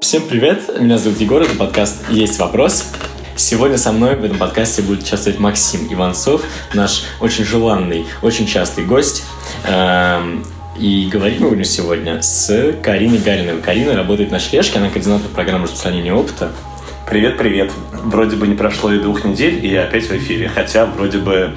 Всем привет, меня зовут Егор, это подкаст «Есть вопрос». Сегодня со мной в этом подкасте будет участвовать Максим Иванцов, наш очень желанный, очень частый гость. Эм, и говорить мы будем сегодня с Кариной Галиной. Карина работает на шлешке, она координатор программы распространения опыта. Привет, привет. Вроде бы не прошло и двух недель, и я опять в эфире. Хотя вроде бы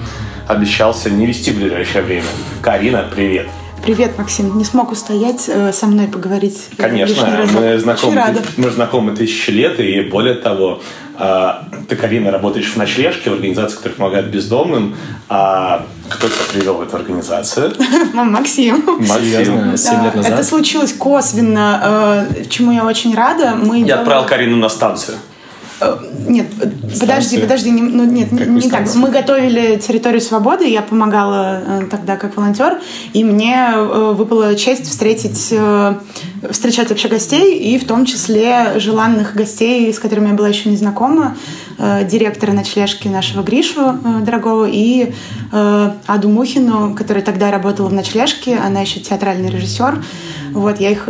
обещался не вести в ближайшее время. Карина, привет. Привет, Максим. Не смог устоять э, со мной поговорить. Конечно, мы знакомы, рада. мы знакомы тысячи лет, и более того, э, ты, Карина, работаешь в ночлежке, в организации, которая помогает бездомным. А кто тебя привел в эту организацию? Максим. Максим. 7 лет назад. Это случилось косвенно, э, чему я очень рада. Мы я отправил Карину на станцию. Э, нет, подожди, подожди, не, ну нет, как не так. Мы готовили территорию свободы, я помогала э, тогда как волонтер, и мне э, выпала честь встретить, встречать вообще гостей, и в том числе желанных гостей, с которыми я была еще не знакома, директора ночлежки нашего Гришу дорогого и Аду Мухину, которая тогда работала в ночлежке, она еще театральный режиссер. Вот, я их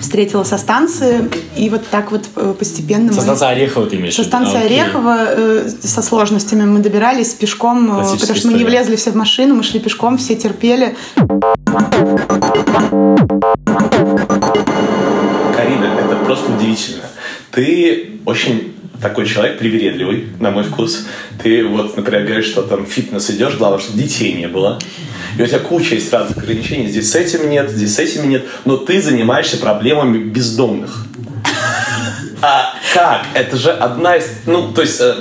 встретила со станции, и вот так вот э, постепенно... Со станции Орехова ты имеешь Со станции а, Орехова э, со сложностями мы добирались пешком, э, потому что история. мы не влезли все в машину, мы шли пешком, все терпели. Карина, это просто удивительно. Ты очень такой человек привередливый, на мой вкус. Ты вот, например, говоришь, что там фитнес идешь, главное, чтобы детей не было. И у тебя куча есть разных ограничений. Здесь с этим нет, здесь с этим нет. Но ты занимаешься проблемами бездомных. А как? Это же одна из... Ну, то есть... Э,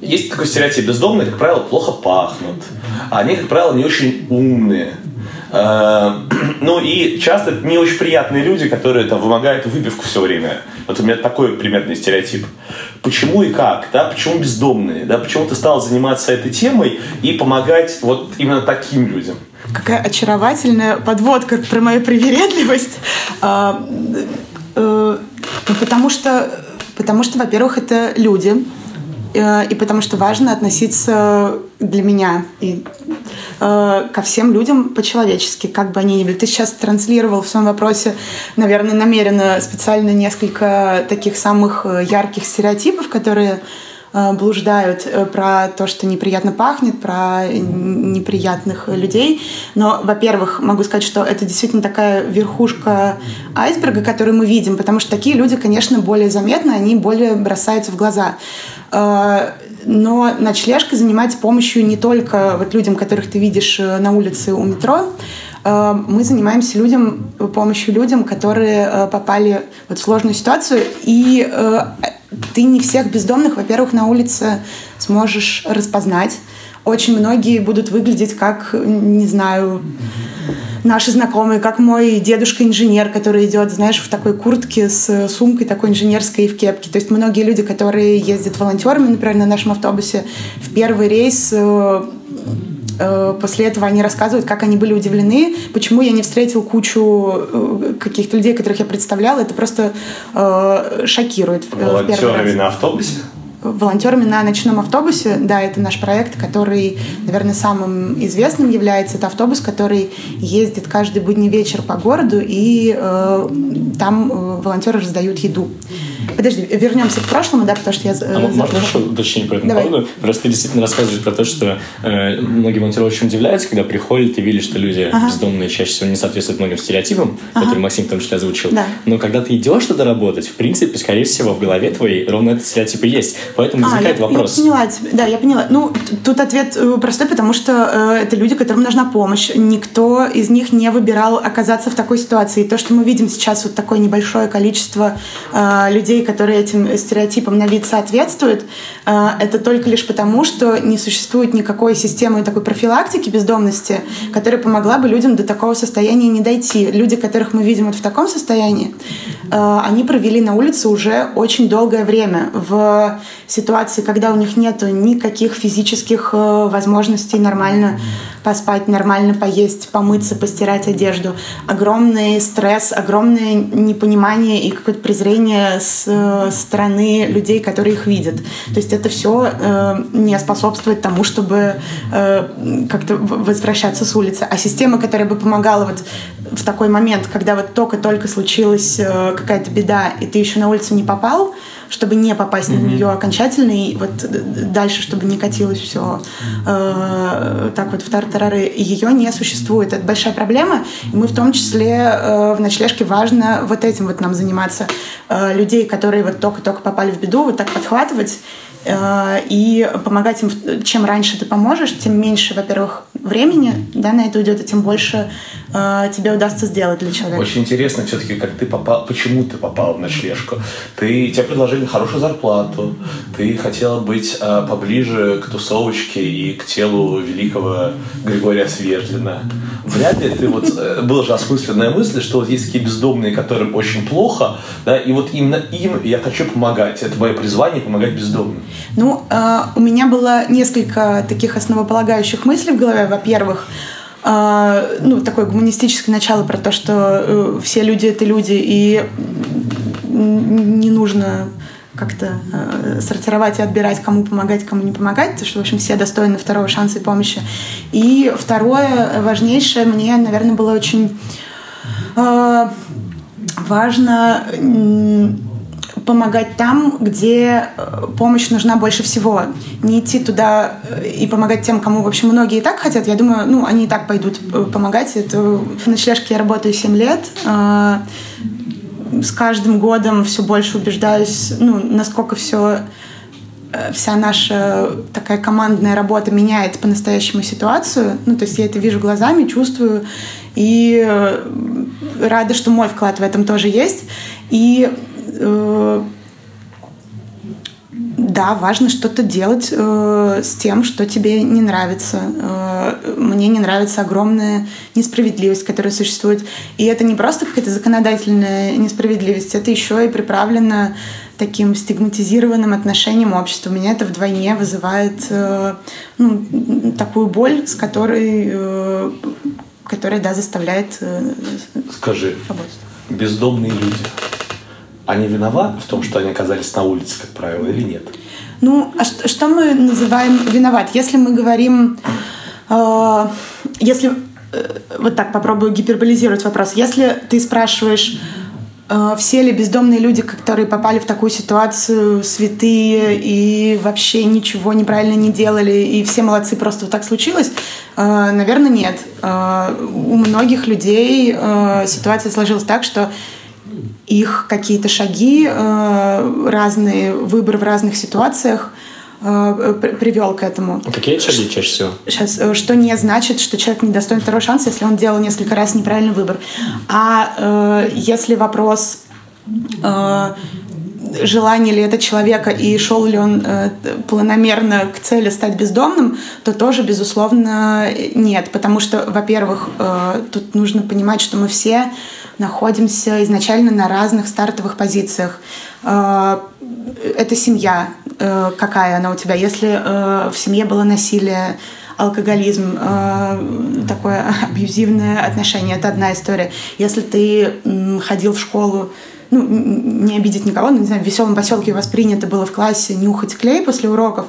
есть такой стереотип. Бездомные, как правило, плохо пахнут. А они, как правило, не очень умные. Э, ну и часто не очень приятные люди, которые там вымогают выпивку все время. Вот у меня такой примерный стереотип. Почему и как, да, почему бездомные, да, почему ты стал заниматься этой темой и помогать вот именно таким людям? Какая очаровательная подводка про мою привередливость. А, э, ну, потому что, потому что, во-первых, это люди, и потому что важно относиться для меня и э, ко всем людям по-человечески, как бы они ни были. Ты сейчас транслировал в своем вопросе, наверное, намеренно специально несколько таких самых э, ярких стереотипов, которые э, блуждают э, про то, что неприятно пахнет, про неприятных людей. Но, во-первых, могу сказать, что это действительно такая верхушка айсберга, которую мы видим, потому что такие люди, конечно, более заметны, они более бросаются в глаза но ночлежка занимается помощью не только вот людям, которых ты видишь э, на улице у метро, э, мы занимаемся людям, помощью людям, которые э, попали вот в сложную ситуацию, и ты не всех бездомных, во-первых, на улице сможешь распознать. Очень многие будут выглядеть как, не знаю, наши знакомые, как мой дедушка-инженер, который идет, знаешь, в такой куртке с сумкой такой инженерской и в кепке. То есть многие люди, которые ездят волонтерами, например, на нашем автобусе, в первый рейс э, э, после этого они рассказывают, как они были удивлены, почему я не встретил кучу э, каких-то людей, которых я представляла. Это просто э, шокирует. Волонтерами на автобусе? волонтерами на ночном автобусе. Да, это наш проект, который, наверное, самым известным является. Это автобус, который ездит каждый будний вечер по городу, и э, там э, волонтеры раздают еду. Подожди, вернемся к прошлому, да, потому что я... Э, а можно еще уточнить по этому Давай. поводу? Просто ты действительно рассказываешь про то, что э, многие волонтеры удивляются, когда приходят и видят, что люди ага. бездомные чаще всего не соответствуют многим стереотипам, ага. которые Максим в том числе озвучил. Да. Но когда ты идешь туда работать, в принципе, скорее всего, в голове твоей ровно этот стереотип и есть. Поэтому а, возникает я, вопрос. Я поняла тебя. Да, я поняла. Ну, тут ответ э, простой, потому что э, это люди, которым нужна помощь. Никто из них не выбирал оказаться в такой ситуации. И то, что мы видим сейчас, вот такое небольшое количество э, людей, которые этим стереотипам на вид соответствуют, э, это только лишь потому, что не существует никакой системы такой профилактики бездомности, которая помогла бы людям до такого состояния не дойти. Люди, которых мы видим вот в таком состоянии, э, они провели на улице уже очень долгое время в ситуации, когда у них нет никаких физических э, возможностей нормально поспать, нормально поесть, помыться, постирать одежду. Огромный стресс, огромное непонимание и какое-то презрение с с стороны людей, которые их видят. То есть это все э, не способствует тому, чтобы э, как-то возвращаться с улицы. А система, которая бы помогала вот в такой момент, когда вот только-только случилась э, какая-то беда, и ты еще на улицу не попал, чтобы не попасть mm-hmm. на нее окончательно, и вот дальше, чтобы не катилось все э, так вот в тартарары, ее не существует. Это большая проблема, и мы в том числе э, в ночлежке важно вот этим вот нам заниматься. Э, людей, которые вот только-только попали в беду, вот так подхватывать и помогать им, чем раньше ты поможешь, тем меньше, во-первых, времени да, на это уйдет, и тем больше э, тебе удастся сделать для человека. Очень интересно все-таки, как ты попал, почему ты попал в ночлежку. Ты, тебе предложили хорошую зарплату, ты хотела быть э, поближе к тусовочке и к телу великого Григория Свердлина. Вряд ли ты вот, э, была же осмысленная мысль, что вот есть такие бездомные, которым очень плохо, да, и вот именно им я хочу помогать. Это мое призвание помогать бездомным. Ну, э, у меня было несколько таких основополагающих мыслей в голове. Во-первых, э, ну, такое гуманистическое начало про то, что э, все люди — это люди, и не нужно как-то э, сортировать и отбирать, кому помогать, кому не помогать, потому что, в общем, все достойны второго шанса и помощи. И второе, важнейшее, мне, наверное, было очень э, важно помогать там, где э, помощь нужна больше всего. Не идти туда э, и помогать тем, кому, в общем, многие и так хотят. Я думаю, ну, они и так пойдут э, помогать. Это в ночлежке я работаю 7 лет. С каждым годом все больше убеждаюсь, ну, насколько все вся наша такая командная работа меняет по-настоящему ситуацию. Ну, то есть я это вижу глазами, чувствую. И рада, что мой вклад в этом тоже есть. И э, да, важно что-то делать э, с тем, что тебе не нравится. Э, мне не нравится огромная несправедливость, которая существует. И это не просто какая-то законодательная несправедливость, это еще и приправлено таким стигматизированным отношением общества. Меня это вдвойне вызывает э, ну, такую боль, с которой, э, которая да, заставляет э, Скажи, работать. бездомные люди они виноваты в том, что они оказались на улице, как правило, или нет? Ну, а что, что мы называем виноват? Если мы говорим, э, если э, вот так попробую гиперболизировать вопрос, если ты спрашиваешь, э, все ли бездомные люди, которые попали в такую ситуацию, святые и вообще ничего неправильно не делали, и все молодцы, просто вот так случилось, э, наверное, нет. Э, у многих людей э, ситуация сложилась так, что их какие-то шаги, э, разные выборы в разных ситуациях э, привел к этому. А какие шаги чаще всего? Сейчас, э, что не значит, что человек не достоин второго шанса, если он делал несколько раз неправильный выбор. А если вопрос желание ли это человека и шел ли он э, планомерно к цели стать бездомным, то тоже, безусловно, нет. Потому что, во-первых, э, тут нужно понимать, что мы все находимся изначально на разных стартовых позициях. Э, это семья, э, какая она у тебя. Если э, в семье было насилие, алкоголизм, такое абьюзивное отношение, это одна история. Если ты ходил в школу, ну, не обидеть никого, но, не знаю, в веселом поселке воспринято было в классе нюхать клей после уроков,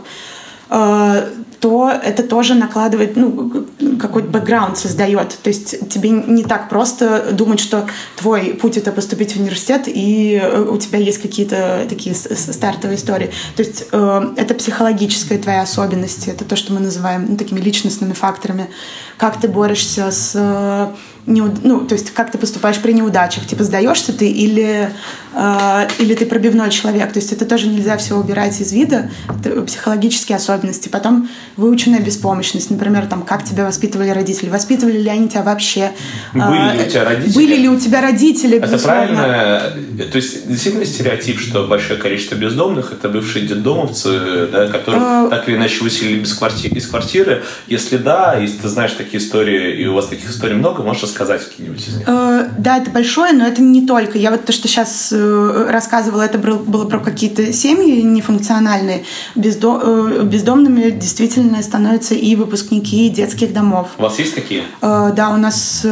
то это тоже накладывает, ну, какой-то бэкграунд создает. То есть тебе не так просто думать, что твой путь — это поступить в университет, и э, у тебя есть какие-то такие стартовые истории. То есть э, это психологическая твоя особенность, это то, что мы называем ну, такими личностными факторами. Как ты борешься с неуд... ну, то есть как ты поступаешь при неудачах, типа сдаешься ты или, э, или ты пробивной человек, то есть это тоже нельзя все убирать из вида, это психологические особенности. Потом выученная беспомощность, например, там, как тебя воспитывали родители, воспитывали ли они тебя вообще? Были ли у тебя родители? Были ли у тебя родители, Это правильно? То есть действительно стереотип, что большое количество бездомных это бывшие детдомовцы, да, которые а... так или иначе выселили без квартиры, из квартиры. Если да, если ты знаешь такие истории, и у вас таких историй много, можешь рассказать какие-нибудь из них? Э, да, это большое, но это не только. Я вот то, что сейчас э, рассказывала, это было про какие-то семьи нефункциональные. Бездо... Э, бездомными действительно становятся и выпускники детских домов. У вас есть такие? Да, у нас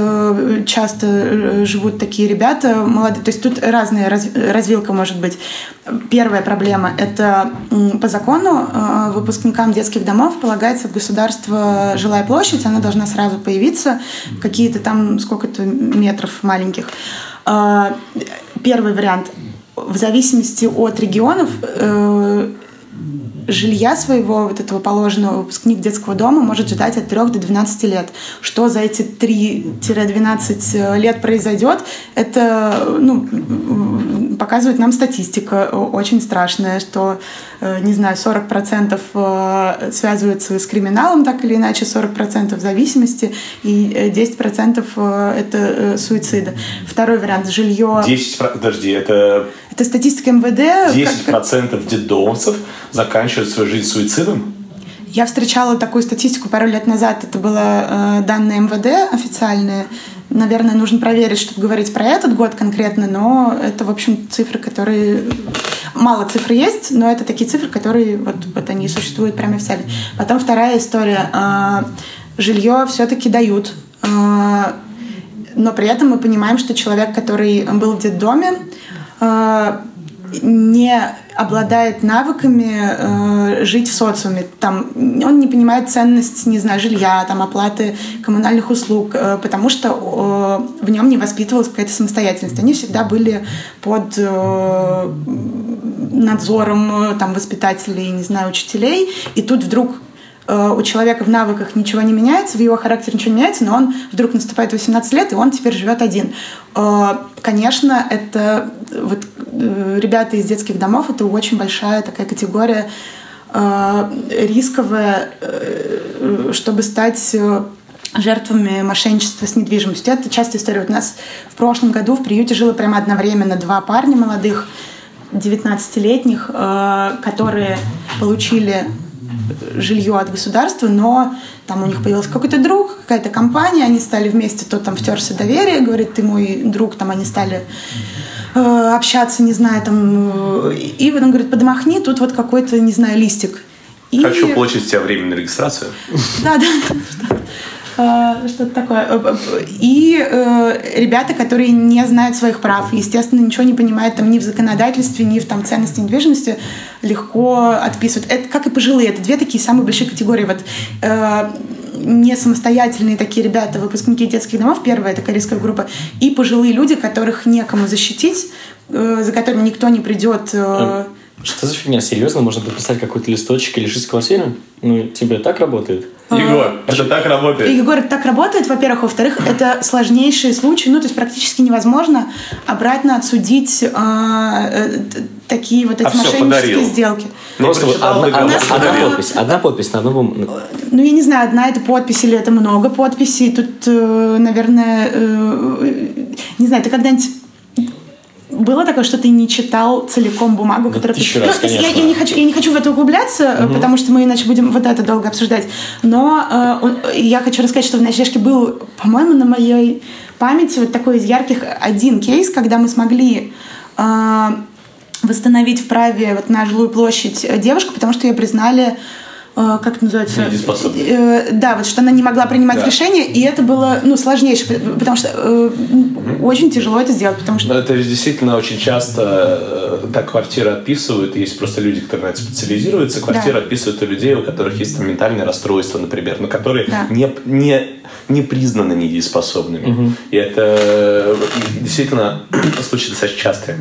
часто живут такие ребята молодые. То есть тут разная развилка может быть. Первая проблема – это по закону выпускникам детских домов полагается в государство жилая площадь, она должна сразу появиться, какие-то там сколько-то метров маленьких. Э, первый вариант. В зависимости от регионов э, жилья своего, вот этого положенного, выпускник детского дома может ждать от 3 до 12 лет. Что за эти 3-12 лет произойдет, это ну, показывает нам статистика очень страшная, что, э, не знаю, 40% э, связывается с криминалом, так или иначе, 40% зависимости и 10% э, это суицида. Второй вариант – жилье. 10, подожди, это это статистика МВД. 10% как... детдомовцев заканчивают свою жизнь суицидом? Я встречала такую статистику пару лет назад. Это было э, данные МВД официальные. Наверное, нужно проверить, чтобы говорить про этот год конкретно, но это, в общем, цифры, которые... Мало цифр есть, но это такие цифры, которые вот, вот они существуют прямо официально. Потом вторая история. Э, жилье все-таки дают. Э, но при этом мы понимаем, что человек, который был в детдоме, Э, не обладает навыками э, жить в социуме. Там, он не понимает ценность, не знаю, жилья, там, оплаты коммунальных услуг, э, потому что э, в нем не воспитывалась какая-то самостоятельность. Они всегда были под э, надзором э, там, воспитателей, не знаю, учителей, и тут вдруг у человека в навыках ничего не меняется, в его характере ничего не меняется, но он вдруг наступает 18 лет, и он теперь живет один. Э, конечно, это вот э, ребята из детских домов, это очень большая такая категория рисковая, чтобы стать жертвами мошенничества с недвижимостью. Это частая история. Вот у нас в прошлом году в приюте жило прямо одновременно два парня молодых, 19-летних, которые получили жилье от государства, но там у них появился какой-то друг, какая-то компания, они стали вместе, тот там втерся доверие, говорит, ты мой друг, там они стали э, общаться, не знаю, там, э, и он говорит, подмахни, тут вот какой-то, не знаю, листик. И... Хочу получить у тебя временную регистрацию. Да, да. Э, что-то такое. Э, и э, ребята, которые не знают своих прав, естественно, ничего не понимают там ни в законодательстве, ни в там ценности недвижимости, легко отписывают. Это как и пожилые. Это две такие самые большие категории. Вот не самостоятельные такие ребята, выпускники детских домов, первая такая рисковая группа, и пожилые люди, которых некому защитить, за которыми никто не придет. Что за фигня? Серьезно? Можно подписать какой-то листочек и лишить квартиры? Ну, тебе так работает? Егор, а, это так работает. Егор, это так работает, во-первых. Во-вторых, это сложнейшие случаи. Ну, то есть практически невозможно обратно отсудить а, э, такие вот эти а мошеннические сделки. Просто вот одна, одна, одна подпись. Одна подпись на одном... Ну, я не знаю, одна это подпись или это много подписей. Тут, э, наверное, э, не знаю, ты когда-нибудь было такое, что ты не читал целиком бумагу, да которую ты... Еще раз, ну, я, я, не хочу, я не хочу в это углубляться, угу. потому что мы иначе будем вот это долго обсуждать. Но э, я хочу рассказать, что в ночлежке был, по-моему, на моей памяти вот такой из ярких один кейс, когда мы смогли э, восстановить в праве вот на жилую площадь девушку, потому что ее признали Э, как это называется? Недееспособной. Да, вот что она не могла принимать да. решения, и это было ну, сложнейшее, потому что э, угу. очень тяжело это сделать, потому что... Но это действительно очень часто э, так квартиры отписывают, есть просто люди, которые на это специализируются, квартиры да. отписывают у людей, у которых есть там ментальное расстройство, например, но которые да. не, не, не признаны недееспособными. Угу. И это э, действительно частые.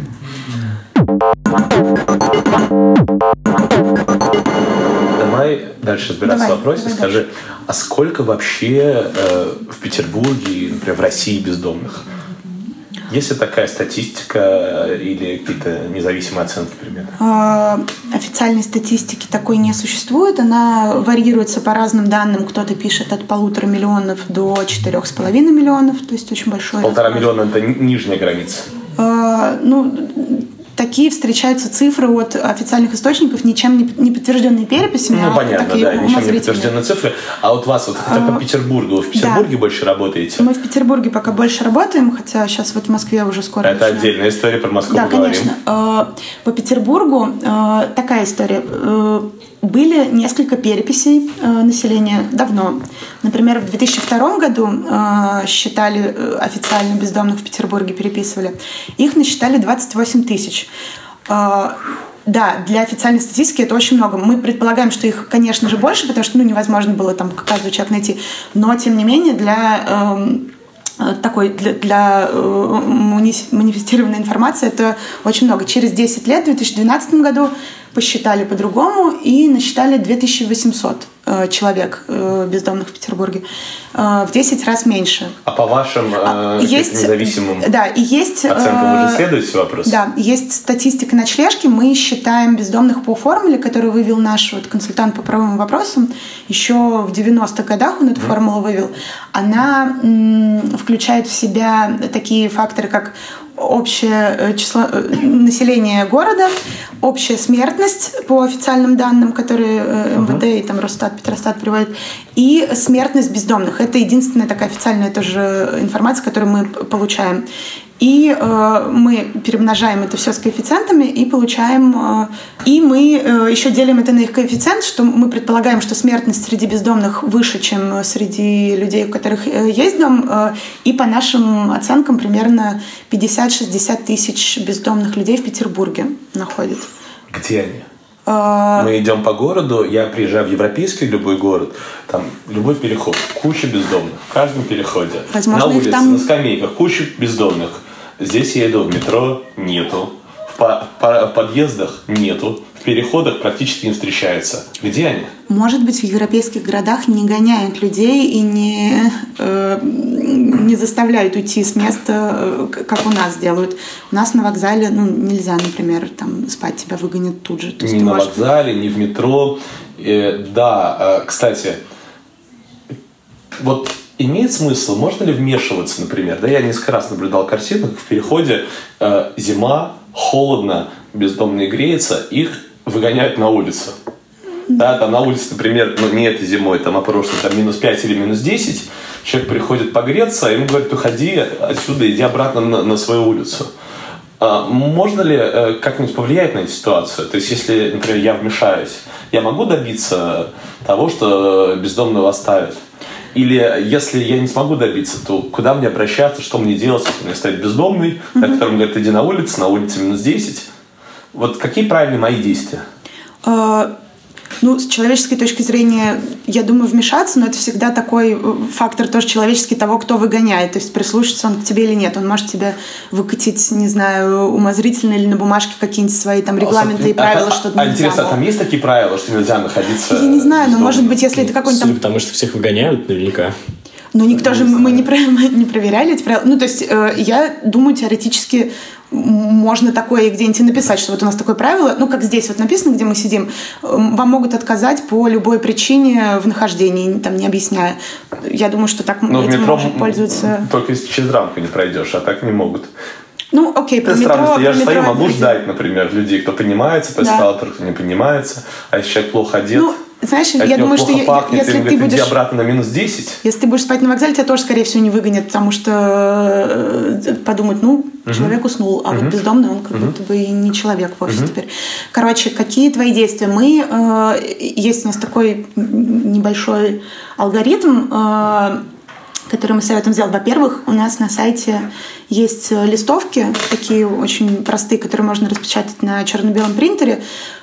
Давай дальше разбираться давай, в вопросе. Давай Скажи, дальше. а сколько вообще э, в Петербурге, например, в России бездомных? Есть ли такая статистика э, или какие-то независимые оценки примерно? А, официальной статистики такой не существует. Она варьируется по разным данным. Кто-то пишет от полутора миллионов до четырех с половиной миллионов, то есть очень большой. Полтора миллиона – это нижняя граница? А, ну, такие встречаются цифры от официальных источников, ничем не подтвержденные переписями. Ну, а понятно, такие да, ничем не подтвержденные цифры. А вот вас, вот хотя по а, Петербургу, вы в Петербурге да. больше работаете? Мы в Петербурге пока больше работаем, хотя сейчас вот в Москве уже скоро Это начнем. отдельная история, про Москву Да, поговорим. конечно. А, по Петербургу а, такая история были несколько переписей э, населения давно. Например, в 2002 году э, считали э, официально бездомных в Петербурге, переписывали. Их насчитали 28 тысяч. А, да, для официальной статистики это очень много. Мы предполагаем, что их, конечно же, больше, потому что ну, невозможно было там каждый человек найти. Но, тем не менее, для эм, э, такой для, для э, манифестированной информации это очень много. Через 10 лет, в 2012 году, посчитали по-другому и насчитали 2800 э, человек э, бездомных в Петербурге. Э, в 10 раз меньше. А по вашим э, есть, независимым да, и есть, оценкам вы же исследуете вопрос? Да, есть статистика ночлежки. Мы считаем бездомных по формуле, которую вывел наш вот, консультант по правовым вопросам. Еще в 90-х годах он эту mm. формулу вывел. Она м, включает в себя такие факторы, как общее э, число э, населения города, общая смертность по официальным данным, которые э, МВД и там Росстат, Петростат приводят, и смертность бездомных. Это единственная такая официальная тоже информация, которую мы получаем. И э, мы перемножаем это все с коэффициентами и получаем... Э, и мы э, еще делим это на их коэффициент, что мы предполагаем, что смертность среди бездомных выше, чем среди людей, у которых э, есть дом. Э, и по нашим оценкам примерно 50-60 тысяч бездомных людей в Петербурге находят. Где они? Э, мы идем по городу, я приезжаю в европейский любой город, там любой переход, куча бездомных, в каждом переходе. Возможно, на улице, там... на скамейках, куча бездомных. Здесь я иду в метро, нету. В, по, по, в подъездах нету. В переходах практически не встречается. Где они? Может быть, в европейских городах не гоняют людей и не, э, не заставляют уйти с места, э, как у нас делают. У нас на вокзале ну, нельзя, например, там спать тебя выгонят тут же. То ни на можешь... вокзале, ни в метро. Э, да, э, кстати, вот имеет смысл, можно ли вмешиваться, например? Да, я несколько раз наблюдал картину, как в переходе э, зима, холодно, бездомные греются, их выгоняют на улицу. Да, там на улице, например, ну не этой зимой, там, а прошлой, там минус 5 или минус 10, человек приходит погреться, ему говорят, уходи отсюда, иди обратно на, на свою улицу. А можно ли э, как-нибудь повлиять на эту ситуацию? То есть, если, например, я вмешаюсь, я могу добиться того, что бездомного оставят? Или если я не смогу добиться, то куда мне обращаться, что мне делать, если мне стоит бездомный, на котором говорят, иди на улицу, на улице минус 10. Вот какие правильные мои действия? Ну, с человеческой точки зрения, я думаю, вмешаться, но это всегда такой э, фактор тоже человеческий того, кто выгоняет. То есть прислушаться он к тебе или нет. Он может тебе выкатить, не знаю, умозрительно или на бумажке какие-нибудь свои там регламенты а, и правила, а, что а, нельзя. Интересно, а там есть такие правила, что нельзя находиться? Я не знаю, но может быть, если это какой-нибудь там... Потому что всех выгоняют наверняка. Но никто же, мы не, мы не проверяли эти правила. Ну, то есть, э, я думаю, теоретически можно такое где-нибудь написать, что вот у нас такое правило, ну, как здесь вот написано, где мы сидим, вам могут отказать по любой причине в нахождении, там, не объясняя. Я думаю, что так Но этим в метро может пользоваться... Только если через рамку не пройдешь, а так не могут. Ну, окей, про метро, странно, я же стою, могу ждать, например, людей, кто поднимается по эскалатору, кто не поднимается, а если человек плохо одет... Ну, знаешь, я думаю, что пахнет, если ты говорит, будешь... обратно на минус 10. Если ты будешь спать на вокзале, тебя тоже, скорее всего, не выгонят, потому что э, подумают, ну, угу. человек уснул, а угу. вот бездомный, он как угу. будто бы и не человек вовсе угу. теперь. Короче, какие твои действия? Мы... Э, есть у нас такой небольшой алгоритм, э, который мы советуем сделать. Во-первых, у нас на сайте есть листовки, такие очень простые, которые можно распечатать на черно-белом принтере,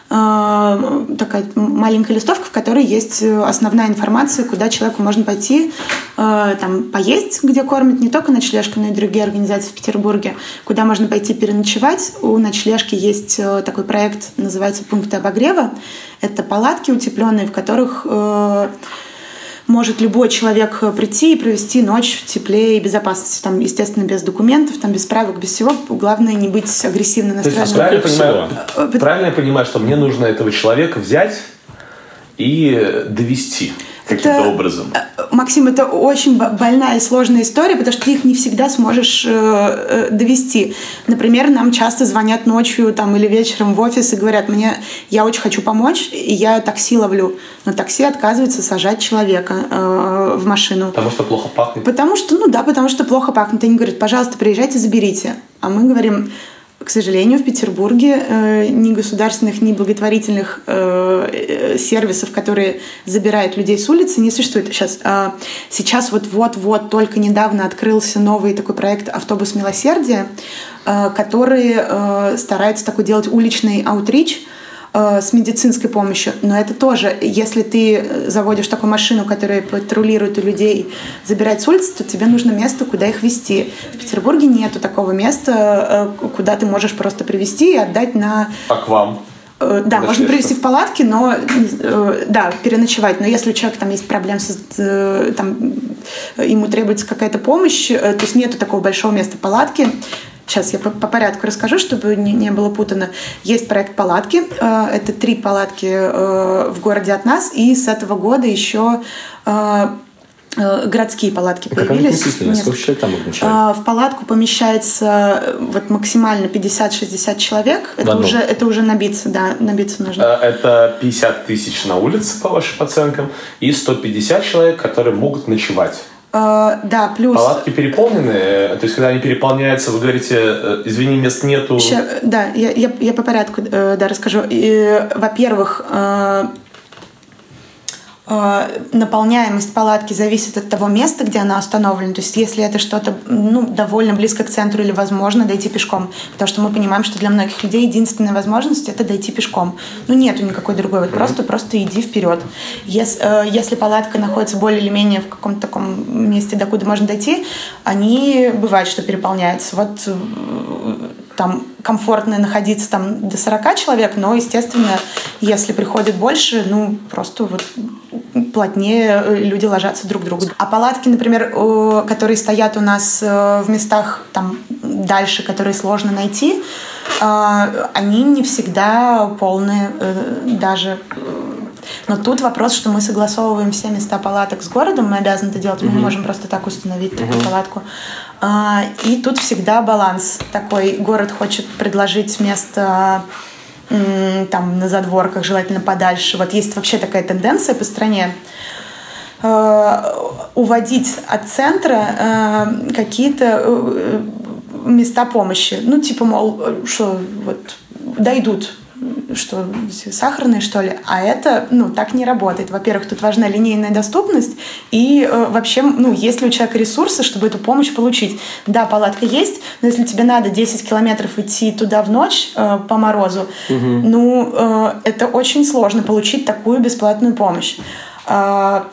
такая маленькая листовка, в которой есть основная информация, куда человеку можно пойти э, там, поесть, где кормят не только ночлежка, но и другие организации в Петербурге, куда можно пойти переночевать. У ночлежки есть э, такой проект, называется «Пункты обогрева». Это палатки утепленные, в которых может любой человек прийти и провести ночь в тепле и безопасности. Там, естественно, без документов, там, без правок, без всего. Главное не быть агрессивно настроенным. То есть, правильно, понимаю, правильно я понимаю, что мне нужно этого человека взять и довести? Каким-то образом. Э, Максим, это очень больная и сложная история, потому что ты их не всегда сможешь э, э, довести. Например, нам часто звонят ночью там, или вечером в офис и говорят, мне я очень хочу помочь, и я такси ловлю. Но такси отказывается сажать человека э, в машину. Потому что плохо пахнет? Потому что, ну да, потому что плохо пахнет. Они говорят, пожалуйста, приезжайте, заберите. А мы говорим, к сожалению, в Петербурге э, ни государственных, ни благотворительных э, э, сервисов, которые забирают людей с улицы, не существует. Сейчас, э, сейчас вот-вот-вот только недавно открылся новый такой проект «Автобус милосердия», э, которые э, стараются такой делать уличный аутрич с медицинской помощью. Но это тоже, если ты заводишь такую машину, которая патрулирует у людей, забирает с улицы, то тебе нужно место, куда их вести. В Петербурге нету такого места, куда ты можешь просто привести и отдать на... А к вам? Э, да, можно привести в палатке, но э, да, переночевать. Но если у человека там есть проблемы, с, э, там, ему требуется какая-то помощь, то есть нету такого большого места палатки. Сейчас я по, по порядку расскажу, чтобы не, не было путано. Есть проект палатки. Это три палатки в городе от нас. И с этого года еще Э, городские палатки появились. Сколько человек там а, В палатку помещается э, вот максимально 50-60 человек. Это уже, это уже набиться, да, набиться нужно. Э, это 50 тысяч на улице, по вашим оценкам, и 150 человек, которые могут ночевать. Uh, да, плюс... Палатки переполнены, то есть когда они переполняются, вы говорите, извини, мест нету. Еще, да, я, я, я по порядку да, расскажу. Во-первых, Э, наполняемость палатки зависит от того места, где она установлена. То есть если это что-то ну, довольно близко к центру или возможно дойти пешком. Потому что мы понимаем, что для многих людей единственная возможность это дойти пешком. Ну нету никакой другой. Вот просто, просто иди вперед. Если, э, если палатка находится более или менее в каком-то таком месте, докуда можно дойти, они бывает, что переполняются. Вот э, там комфортно находиться там до 40 человек, но, естественно, если приходит больше, ну, просто вот плотнее э, люди ложатся друг к другу. А палатки, например, которые стоят у нас э, в местах там дальше, которые сложно найти, э, они не всегда полные даже но тут вопрос, что мы согласовываем все места палаток с городом, мы обязаны это делать, мы не можем просто так установить такую палатку. А, и тут всегда баланс такой. Город хочет предложить место там на задворках, желательно подальше. Вот есть вообще такая тенденция по стране э, уводить от центра э, какие-то э, места помощи. Ну, типа, мол, что вот дойдут что сахарные, что ли. А это, ну, так не работает. Во-первых, тут важна линейная доступность, и э, вообще, ну, есть ли у человека ресурсы, чтобы эту помощь получить. Да, палатка есть, но если тебе надо 10 километров идти туда в ночь э, по морозу, угу. ну, э, это очень сложно получить такую бесплатную помощь. Э,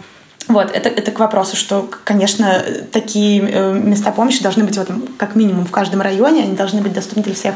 вот, это, это к вопросу, что, конечно, такие э, места помощи должны быть в этом, как минимум в каждом районе, они должны быть доступны для всех.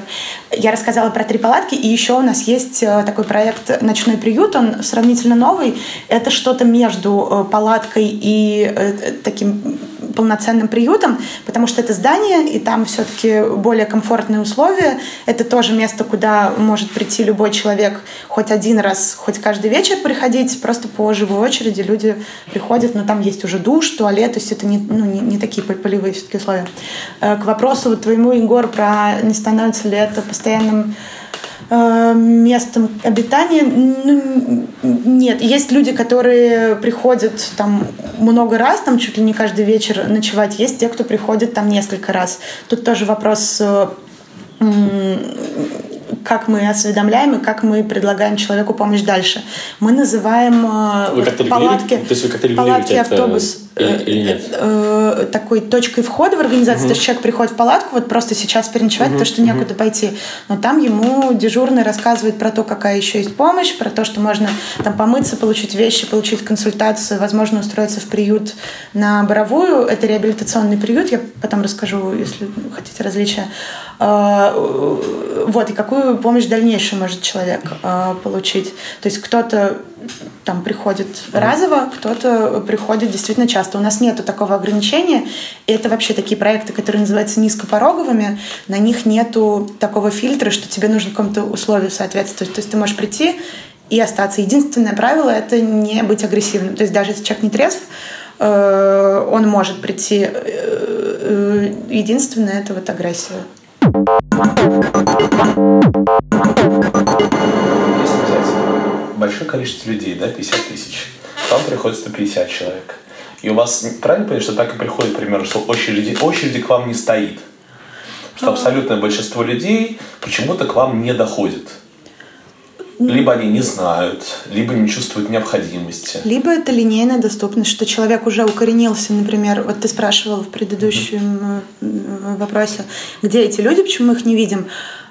Я рассказала про три палатки, и еще у нас есть э, такой проект «Ночной приют», он сравнительно новый. Это что-то между э, палаткой и таким полноценным приютом, потому что это здание, и там все-таки более комфортные условия. Это тоже место, куда может прийти любой человек хоть один раз, хоть каждый вечер приходить, просто по живой очереди люди приходят, но там есть уже душ, туалет, то есть это не, ну, не, не такие полевые все-таки условия. Э, к вопросу вот твоему, Егор, про не становится ли это постоянным Э, местом обитания. Ну, нет, есть люди, которые приходят там много раз, там чуть ли не каждый вечер ночевать. Есть те, кто приходит там несколько раз. Тут тоже вопрос э, как мы осведомляем и как мы предлагаем человеку помощь дальше. Мы называем э, вы вот палатки, То есть вы как палатки автобус или, или нет? Э, э, такой точкой входа в организацию. Угу. То есть человек приходит в палатку, вот просто сейчас переночевать, угу. потому что некуда угу. пойти. Но там ему дежурный рассказывает про то, какая еще есть помощь, про то, что можно там помыться, получить вещи, получить консультацию, возможно, устроиться в приют на Боровую. Это реабилитационный приют, я потом расскажу, если хотите различия. А, вот, и какую помощь дальнейшую может человек а, получить. То есть кто-то там приходит разово, кто-то приходит действительно часто. У нас нету такого ограничения. И это вообще такие проекты, которые называются низкопороговыми. На них нету такого фильтра, что тебе нужно какому-то условию соответствовать. То есть ты можешь прийти и остаться. Единственное правило — это не быть агрессивным. То есть даже если человек не трезв, э, он может прийти. Э, э, единственное — это вот агрессия. Если взять большое количество людей, да, 50 тысяч, вам приходит 150 человек. И у вас, правильно понимаю, что так и приходит, примерно, что очереди, очереди к вам не стоит? Что абсолютное большинство людей почему-то к вам не доходит. Либо они не знают, либо не чувствуют необходимости. Либо это линейная доступность, что человек уже укоренился, например, вот ты спрашивал в предыдущем mm-hmm. вопросе, где эти люди, почему мы их не видим.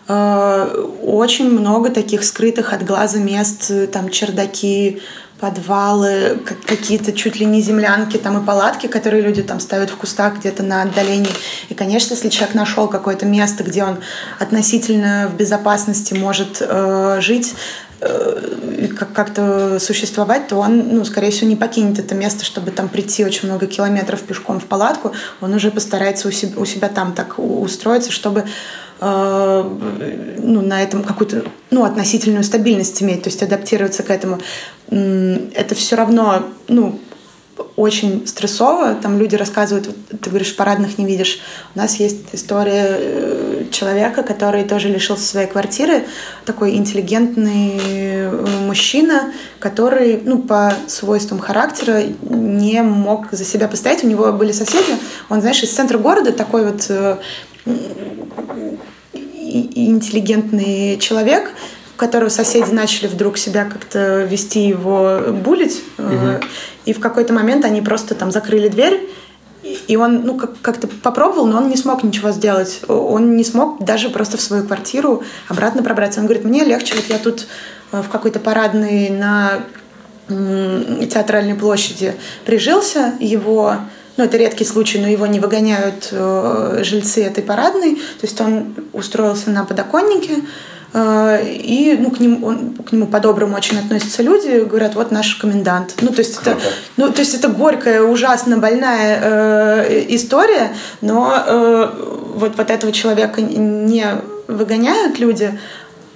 Э, очень много таких скрытых от глаза мест, там чердаки, подвалы, какие-то чуть ли не землянки там и палатки, которые люди там ставят в кустах где-то на отдалении. И, конечно, если человек нашел какое-то место, где он относительно в безопасности может э, жить, э, как-то существовать, то он, ну, скорее всего, не покинет это место, чтобы там прийти очень много километров пешком в палатку. Он уже постарается у себя, у себя там так устроиться, чтобы ну, на этом какую-то ну, относительную стабильность иметь, то есть адаптироваться к этому. Это все равно ну, очень стрессово. Там люди рассказывают, ты говоришь, парадных не видишь. У нас есть история э, человека, который тоже лишился своей квартиры. Такой интеллигентный э, мужчина, который ну, по свойствам характера не мог за себя постоять. У него были соседи. Он, знаешь, из центра города такой вот интеллигентный человек, которого соседи начали вдруг себя как-то вести его булить, угу. и в какой-то момент они просто там закрыли дверь, и он ну, как- как-то попробовал, но он не смог ничего сделать. Он не смог даже просто в свою квартиру обратно пробраться. Он говорит, мне легче, вот я тут э, в какой-то парадной на театральной площади прижился, его ну, это редкий случай, но его не выгоняют э, жильцы этой парадной. То есть он устроился на подоконнике, э, и ну, к, нему, он, к нему по-доброму очень относятся люди, говорят, вот наш комендант. Ну, то есть, это, ну, то есть это горькая, ужасно больная э, история, но э, вот, вот этого человека не выгоняют люди,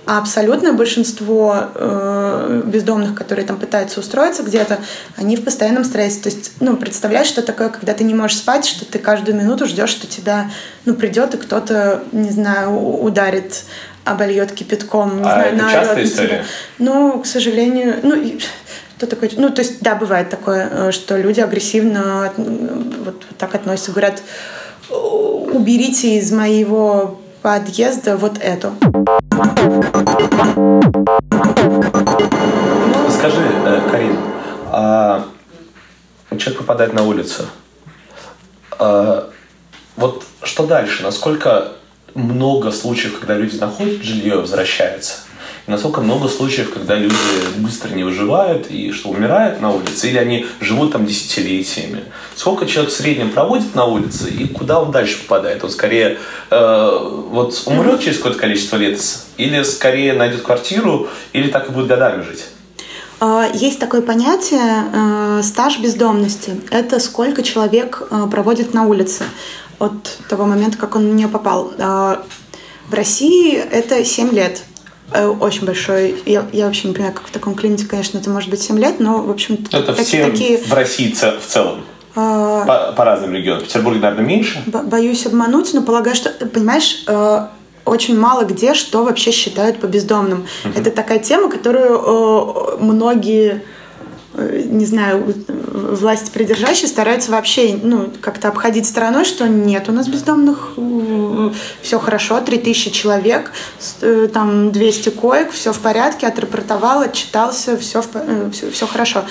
а абсолютное большинство э, бездомных, которые там пытаются устроиться где-то, они в постоянном стрессе. То есть, ну, представляешь, что такое, когда ты не можешь спать, что ты каждую минуту ждешь, что тебя, ну, придет и кто-то, не знаю, ударит, обольет кипятком, не а знаю, это частая история? Ну, к сожалению, ну, что такое? Ну, то есть, да, бывает такое, э, что люди агрессивно вот, вот так относятся, говорят, уберите из моего подъезда вот эту. Скажи, э, Карин, а человек попадает на улицу. А, вот что дальше? Насколько много случаев, когда люди находят жилье и возвращаются? И насколько много случаев, когда люди быстро не выживают и что умирают на улице, или они живут там десятилетиями. Сколько человек в среднем проводит на улице и куда он дальше попадает? Он скорее э, вот умрет через какое-то количество лет, или скорее найдет квартиру, или так и будет годами жить? А, есть такое понятие э, стаж бездомности. Это сколько человек э, проводит на улице от того момента, как он в нее попал. А, в России это 7 лет. Э, очень большой. Я, я вообще не понимаю, как в таком климате, конечно, это может быть 7 лет, но, в общем, это так, все такие... в России в целом. А... По, по разным регионам. В Петербурге, наверное, меньше. Боюсь обмануть, но полагаю, что, понимаешь, э, очень мало где что вообще считают по бездомным. Uh-huh. Это такая тема, которую э, многие не знаю, власти придержащие стараются вообще ну, как-то обходить стороной, что нет у нас бездомных, все хорошо, 3000 человек, э, там 200 коек, все в порядке, отрапортовал, отчитался, все, все, все хорошо.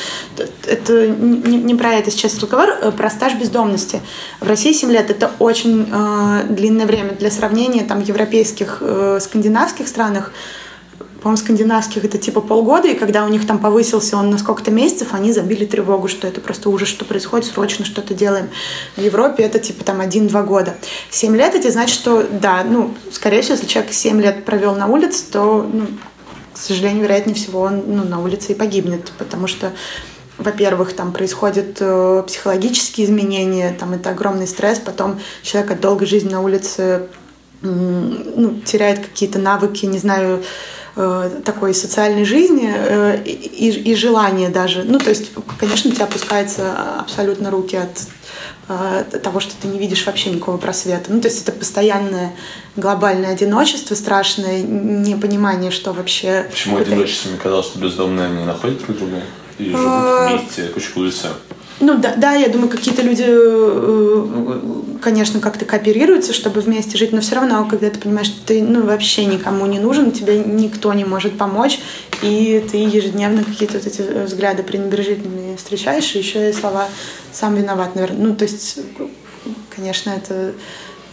Это не, не про это сейчас разговор, э, про стаж бездомности. В России 7 лет это очень э, длинное время для сравнения там европейских, э, скандинавских странах по-моему, скандинавских это типа полгода, и когда у них там повысился он на сколько-то месяцев, они забили тревогу, что это просто ужас, что происходит, срочно что-то делаем. В Европе это типа там один-два года. Семь лет это значит, что да, ну, скорее всего, если человек семь лет провел на улице, то, ну, к сожалению, вероятнее всего, он ну, на улице и погибнет, потому что во-первых, там происходят э, психологические изменения, там это огромный стресс, потом человек от долгой жизни на улице ну, теряет какие-то навыки, не знаю, Э, такой социальной жизни э, и, и желания даже. Ну, то есть, конечно, у тебя опускаются абсолютно руки от э, того, что ты не видишь вообще никакого просвета. Ну, то есть это постоянное глобальное одиночество, страшное непонимание, что вообще... Почему одиночество? Мне казалось, что бездомные они находят друг друга и живут а, вместе, кучкуются. Ну да, да, я думаю, какие-то люди, э, конечно, как-то кооперируются, чтобы вместе жить, но все равно, когда ты понимаешь, что ты ну, вообще никому не нужен, тебе никто не может помочь, и ты ежедневно какие-то вот эти взгляды пренебрежительные встречаешь, и еще и слова «сам виноват», наверное. Ну, то есть, конечно, это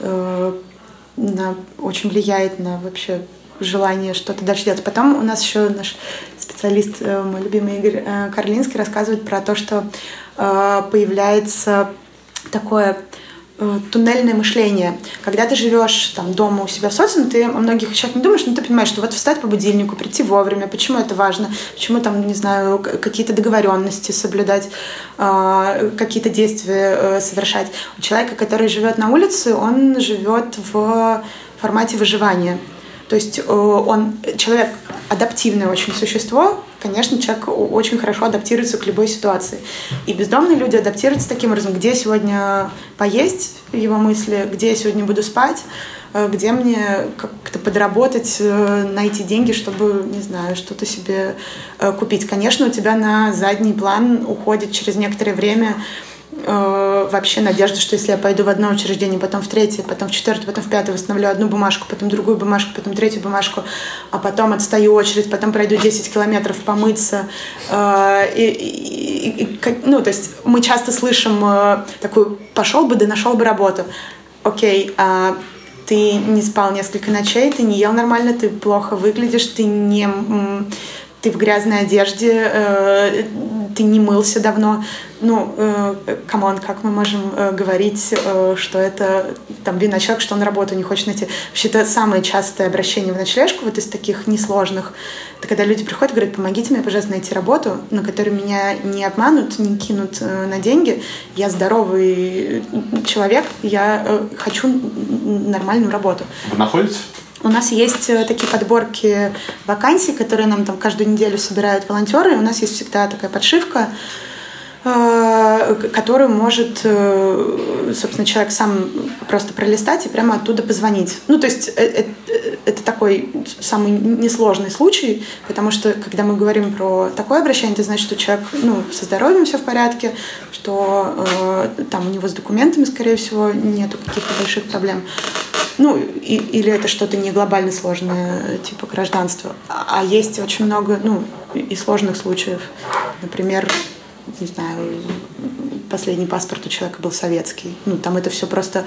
э, на, очень влияет на вообще желание что-то дальше делать. Потом у нас еще наш специалист, э, мой любимый Игорь э, Карлинский, рассказывает про то, что э, появляется такое туннельное мышление. Когда ты живешь там дома у себя в социуме, ты о многих вещах не думаешь, но ты понимаешь, что вот встать по будильнику, прийти вовремя, почему это важно, почему там, не знаю, какие-то договоренности соблюдать, какие-то действия совершать. У человека, который живет на улице, он живет в формате выживания. То есть э, он, человек адаптивное очень существо, конечно, человек очень хорошо адаптируется к любой ситуации. И бездомные люди адаптируются таким образом, где сегодня поесть, его мысли, где я сегодня буду спать, э, где мне как-то подработать, э, найти деньги, чтобы, не знаю, что-то себе купить. Конечно, у тебя на задний план уходит через некоторое время э, вообще надежда, что если я пойду в одно учреждение, потом в третье, потом в четвертое, потом в пятое, восстановлю одну бумажку, потом другую бумажку, потом третью бумажку, а потом отстаю очередь, потом пройду 10 километров помыться. Э, и, и, и, ну, то есть мы часто слышим э, такую «пошел бы, да нашел бы работу». Окей, а ты не спал несколько ночей, ты не ел нормально, ты плохо выглядишь, ты не ты в грязной одежде, э, ты не мылся давно. Ну, э, come on, как мы можем э, говорить, э, что это там вина человек, что он работу не хочет найти. Вообще, это самое частое обращение в ночлежку, вот из таких несложных. Это когда люди приходят и говорят, помогите мне, пожалуйста, найти работу, на которой меня не обманут, не кинут э, на деньги. Я здоровый человек, я э, хочу нормальную работу. Вы находите? У нас есть э, такие подборки вакансий, которые нам там каждую неделю собирают волонтеры. У нас есть всегда такая подшивка, которую может, э, собственно, человек сам просто пролистать и прямо оттуда позвонить. Ну, то есть это такой самый несложный случай, потому что, когда мы говорим про такое обращение, это значит, что человек ну, со здоровьем все в порядке, что э, там у него с документами, скорее всего, нету каких-то больших проблем. Ну, и, или это что-то не глобально сложное, типа гражданства. А, а есть очень много, ну, и сложных случаев. Например, не знаю, последний паспорт у человека был советский. Ну, там это все просто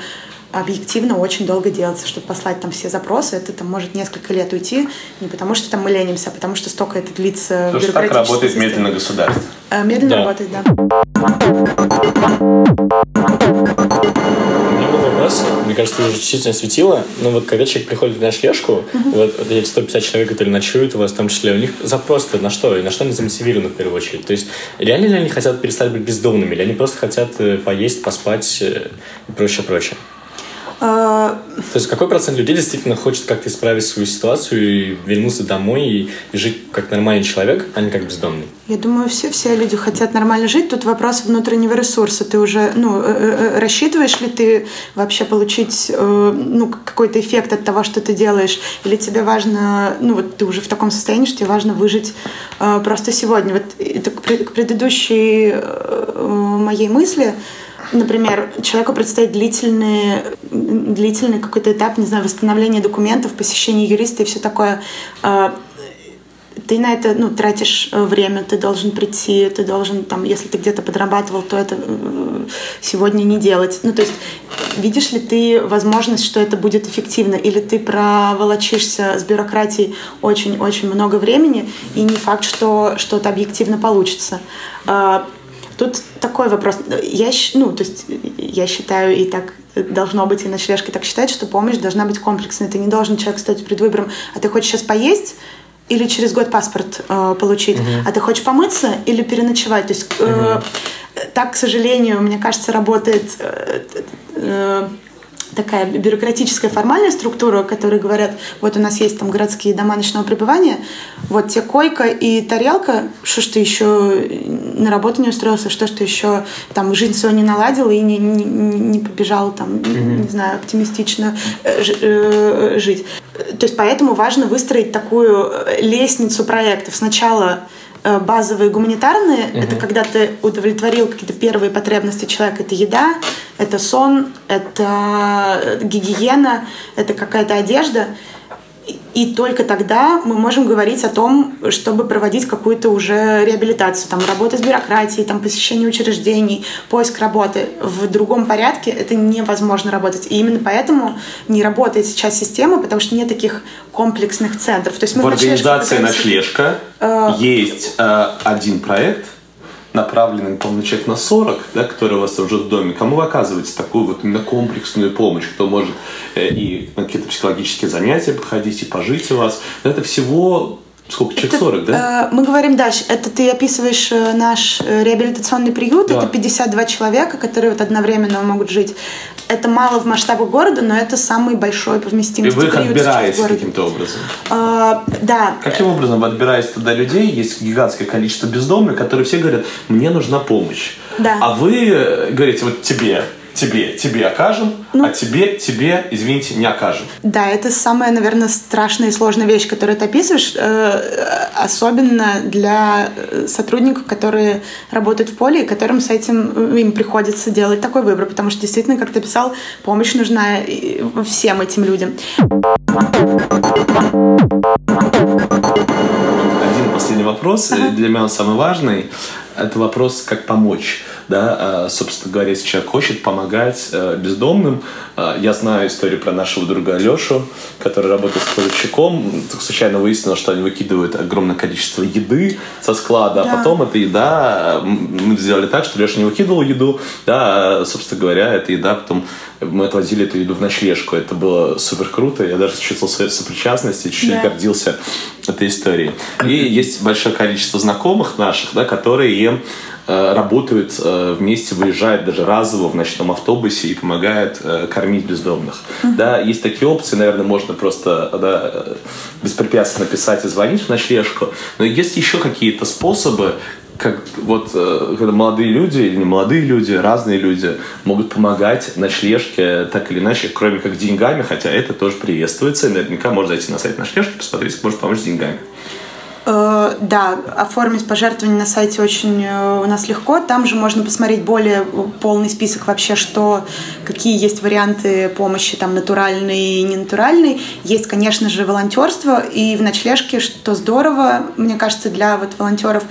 объективно очень долго делается, чтобы послать там все запросы, это там может несколько лет уйти, не потому что там мы ленимся, а потому что столько это длится Потому что так работает система. медленно государство. Э, медленно да. работает, да. Кажется, уже частично осветила, но вот когда человек приходит в ночлежку, uh-huh. вот, вот эти 150 человек, которые ночуют у вас в том числе, у них запрос на что? И на что они замотивированы в первую очередь? То есть реально ли они хотят перестать быть бездомными, или они просто хотят э, поесть, поспать э, и прочее, прочее? То есть какой процент людей действительно хочет как-то исправить свою ситуацию и вернуться домой и, и жить как нормальный человек, а не как бездомный? Я думаю, все, все люди хотят нормально жить. Тут вопрос внутреннего ресурса. Ты уже, ну, э, э, э, рассчитываешь ли ты вообще получить, ну, какой-то эффект от того, что ты делаешь? Или тебе важно, ну, вот ты уже в таком состоянии, что тебе важно выжить просто сегодня? Вот это к предыдущей моей мысли, Например, человеку предстоит длительный, длительный какой-то этап, не знаю, восстановления документов, посещения юриста и все такое. А, ты на это ну, тратишь э, время, ты должен прийти, ты должен, там, если ты где-то подрабатывал, то это э, сегодня не делать. Ну, то есть, видишь ли ты возможность, что это будет эффективно, или ты проволочишься с бюрократией очень-очень много времени, и не факт, что что-то объективно получится. Тут такой вопрос. Я, ну, то есть я считаю, и так должно быть, и ночлежки так считают, что помощь должна быть комплексной. Ты не должен человек стать перед выбором, а ты хочешь сейчас поесть, или через год паспорт э, получить, uh-huh. а ты хочешь помыться или переночевать. То есть э, uh-huh. так, к сожалению, мне кажется, работает э, э, такая бюрократическая формальная структура, которые говорят, вот у нас есть там городские дома ночного пребывания, вот тебе койка и тарелка, что ж ты еще на работу не устроился, что ж ты еще там жизнь свою не наладил и не, не, не побежал там, mm-hmm. не знаю, оптимистично э, э, жить. То есть поэтому важно выстроить такую лестницу проектов. Сначала э, базовые гуманитарные. Угу. Это когда ты удовлетворил какие-то первые потребности человека. Это еда, это сон, это гигиена, это какая-то одежда. И только тогда мы можем говорить о том, чтобы проводить какую-то уже реабилитацию, там, работа с бюрократией, там, посещение учреждений, поиск работы. В другом порядке это невозможно работать. И именно поэтому не работает сейчас система, потому что нет таких комплексных центров. То есть мы в организации «Ночлежка» э... есть э, один проект – направленный, по-моему, человек на 40, да, который у вас уже в доме, кому вы оказываете такую вот именно комплексную помощь, кто может э, и на какие-то психологические занятия походить, и пожить у вас. Но это всего Сколько, человек 40, да? Э, мы говорим дальше. Это ты описываешь э, наш э, реабилитационный приют. Да. Это 52 человека, которые вот одновременно могут жить. Это мало в масштабах города, но это самый большой по вместимости И вы их отбираете каким-то образом? А, да. Каким образом вы отбираете туда людей? Есть гигантское количество бездомных, которые все говорят, мне нужна помощь. Да. А вы говорите, вот тебе тебе, тебе окажем, ну, а тебе, тебе, извините, не окажем. Да, это самая, наверное, страшная и сложная вещь, которую ты описываешь, э, особенно для э, сотрудников, которые работают в поле, и которым с этим э, им приходится делать такой выбор, потому что действительно, как ты писал, помощь нужна всем этим людям. Один последний вопрос, ага. для меня он самый важный. Это вопрос, как помочь да, а, собственно говоря, если человек хочет помогать э, бездомным. А, я знаю историю про нашего друга Алешу, который работает с кладовщиком. Случайно выяснилось, что они выкидывают огромное количество еды со склада, а да. а потом эта еда, мы сделали так, что Леша не выкидывал еду, да, а, собственно говоря, эта еда потом мы отвозили эту еду в ночлежку. Это было супер круто. Я даже чувствовал свою сопричастность и чуть-чуть да. гордился этой историей. И есть большое количество знакомых наших, да, которые работают э, вместе, выезжают даже разово в ночном автобусе и помогают э, кормить бездомных. Mm-hmm. Да, есть такие опции, наверное, можно просто да, беспрепятственно писать и звонить в ночлежку. Но есть еще какие-то способы, как вот когда молодые люди или не молодые люди, разные люди могут помогать ночлежке так или иначе, кроме как деньгами, хотя это тоже приветствуется, и наверняка можно зайти на сайт ночлежки, посмотреть, как можно помочь деньгами. Э, да, оформить пожертвование на сайте очень э, у нас легко. Там же можно посмотреть более полный список вообще, что, какие есть варианты помощи, там, натуральный и ненатуральный. Есть, конечно же, волонтерство. И в ночлежке, что здорово, мне кажется, для вот волонтеров,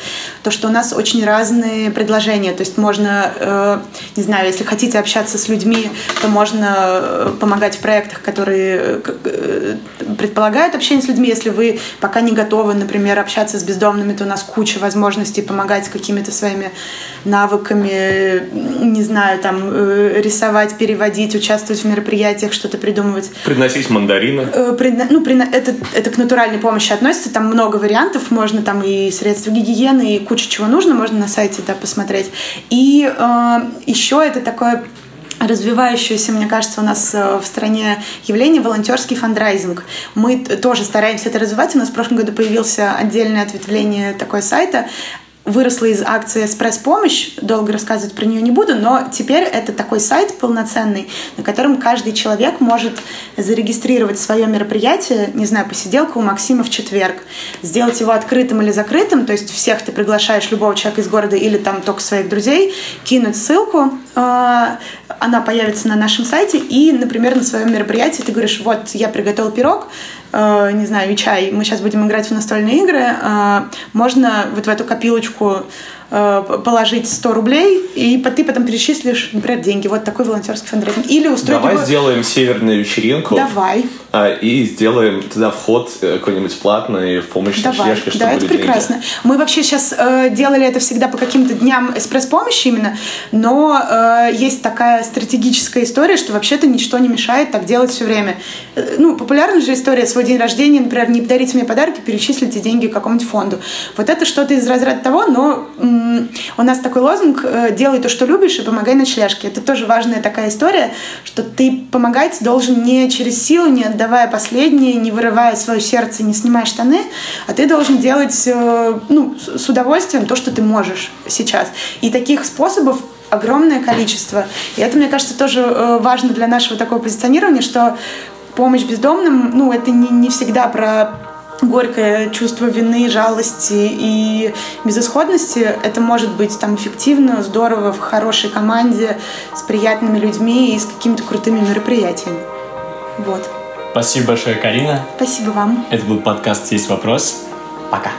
то, что у нас очень разные предложения. То есть можно, э, не знаю, если хотите общаться с людьми, то можно помогать в проектах, которые предполагают общение с людьми. Если вы пока не готовы, например, общаться с бездомными, то у нас куча возможностей помогать какими-то своими навыками, не знаю, там, э, рисовать, переводить, участвовать в мероприятиях, что-то придумывать. Приносить мандарины. Э, Предна... Ну, при... это, это к натуральной помощи относится, там много вариантов, можно там и средства гигиены, и куча чего нужно, можно на сайте да, посмотреть. И э, еще это такое развивающееся, мне кажется, у нас э, в стране явление волонтерский фандрайзинг. Мы тоже стараемся это развивать. У нас в прошлом году появился отдельное ответвление такой сайта выросла из акции «Эспресс-помощь». Долго рассказывать про нее не буду, но теперь это такой сайт полноценный, на котором каждый человек может зарегистрировать свое мероприятие, не знаю, посиделка у Максима в четверг, сделать его открытым или закрытым, то есть всех ты приглашаешь, любого человека из города или там только своих друзей, кинуть ссылку, а, она появится на нашем сайте, и, например, на своем мероприятии ты говоришь, вот, я приготовил пирог, не знаю, и чай, мы сейчас будем играть в настольные игры, э, можно вот в эту копилочку Э, положить 100 рублей, и ты потом перечислишь, например, деньги. Вот такой волонтерский фандрейзинг. Или устроить... Давай его... сделаем северную вечеринку. Давай. А, и сделаем туда вход э, какой-нибудь платный в помощь Давай. ночлежке, чтобы Да, это прекрасно. Деньги. Мы вообще сейчас э, делали это всегда по каким-то дням экспресс-помощи именно, но э, есть такая стратегическая история, что вообще-то ничто не мешает так делать все время. Э, ну, популярная же история, свой день рождения, например, не подарите мне подарки, перечислите деньги какому-нибудь фонду. Вот это что-то из разряда того, но у нас такой лозунг э, «делай то, что любишь, и помогай ночлежке». Это тоже важная такая история, что ты помогать должен не через силу, не отдавая последнее, не вырывая свое сердце, не снимая штаны, а ты должен делать э, ну, с удовольствием то, что ты можешь сейчас. И таких способов огромное количество. И это, мне кажется, тоже э, важно для нашего такого позиционирования, что помощь бездомным, ну, это не, не всегда про горькое чувство вины, жалости и безысходности, это может быть там эффективно, здорово, в хорошей команде, с приятными людьми и с какими-то крутыми мероприятиями. Вот. Спасибо большое, Карина. Спасибо вам. Это был подкаст «Есть вопрос». Пока.